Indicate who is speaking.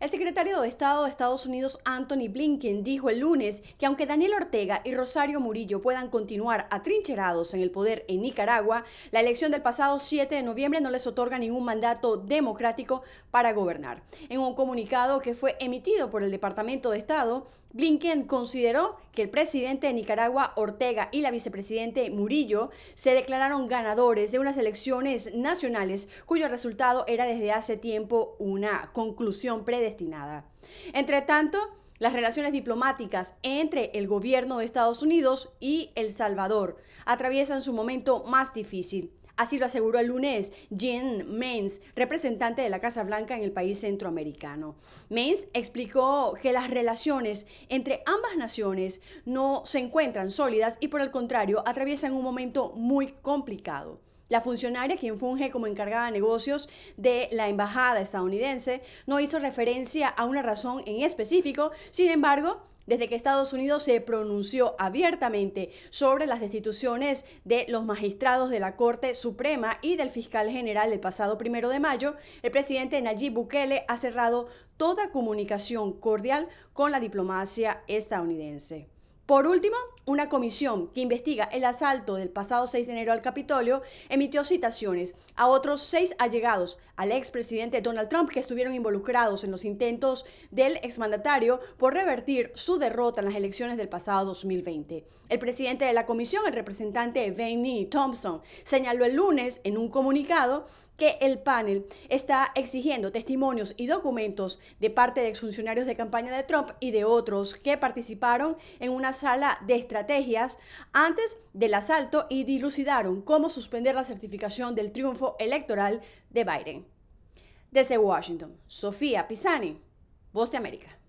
Speaker 1: El secretario de Estado de Estados Unidos, Anthony Blinken, dijo el lunes que aunque Daniel Ortega y Rosario Murillo puedan continuar atrincherados en el poder en Nicaragua, la elección del pasado 7 de noviembre no les otorga ningún mandato democrático para gobernar. En un comunicado que fue emitido por el Departamento de Estado, Blinken consideró que el presidente de Nicaragua, Ortega, y la vicepresidente Murillo se declararon ganadores de unas elecciones nacionales cuyo resultado era desde hace tiempo una conclusión predestinada. Entre tanto, las relaciones diplomáticas entre el gobierno de Estados Unidos y El Salvador atraviesan su momento más difícil. Así lo aseguró el lunes Jean Mains, representante de la Casa Blanca en el país centroamericano. Mains explicó que las relaciones entre ambas naciones no se encuentran sólidas y por el contrario atraviesan un momento muy complicado. La funcionaria, quien funge como encargada de negocios de la embajada estadounidense, no hizo referencia a una razón en específico, sin embargo, desde que Estados Unidos se pronunció abiertamente sobre las destituciones de los magistrados de la Corte Suprema y del fiscal general el pasado primero de mayo, el presidente Nayib Bukele ha cerrado toda comunicación cordial con la diplomacia estadounidense. Por último, una comisión que investiga el asalto del pasado 6 de enero al Capitolio emitió citaciones a otros seis allegados al expresidente Donald Trump que estuvieron involucrados en los intentos del exmandatario por revertir su derrota en las elecciones del pasado 2020. El presidente de la comisión, el representante Benny Thompson, señaló el lunes en un comunicado que el panel está exigiendo testimonios y documentos de parte de exfuncionarios de campaña de Trump y de otros que participaron en una sala de estrategias antes del asalto y dilucidaron cómo suspender la certificación del triunfo electoral de Biden. Desde Washington, Sofía Pisani, Voz de América.